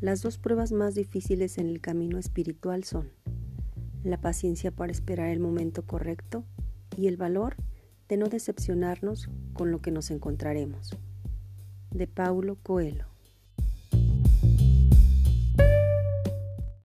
Las dos pruebas más difíciles en el camino espiritual son la paciencia para esperar el momento correcto y el valor de no decepcionarnos con lo que nos encontraremos. De Paulo Coelho